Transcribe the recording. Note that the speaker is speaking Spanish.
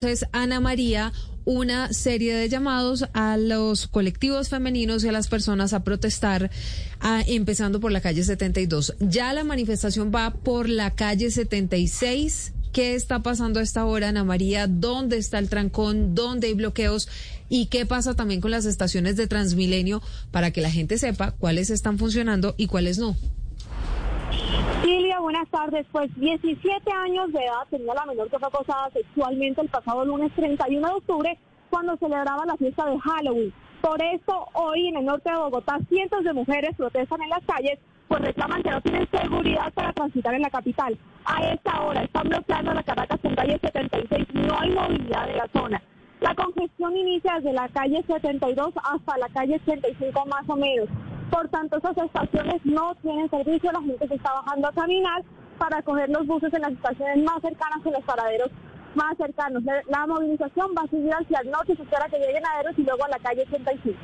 Entonces, Ana María, una serie de llamados a los colectivos femeninos y a las personas a protestar, empezando por la calle 72. Ya la manifestación va por la calle 76. ¿Qué está pasando a esta hora, Ana María? ¿Dónde está el trancón? ¿Dónde hay bloqueos? ¿Y qué pasa también con las estaciones de Transmilenio para que la gente sepa cuáles están funcionando y cuáles no? Tardes. Pues 17 años de edad tenía la menor que fue acosada sexualmente el pasado lunes 31 de octubre cuando celebraba la fiesta de Halloween. Por eso hoy en el norte de Bogotá cientos de mujeres protestan en las calles pues reclaman que no tienen seguridad para transitar en la capital. A esta hora están bloqueando la Caracas en calle 76, no hay movilidad en la zona. La congestión inicia desde la calle 72 hasta la calle 85 más o menos. Por tanto, esas estaciones no tienen servicio, la gente se está bajando a caminar para coger los buses en las estaciones más cercanas y los paraderos más cercanos. La movilización va a seguir hacia el norte, se espera que lleguen a Eros y luego a la calle 85.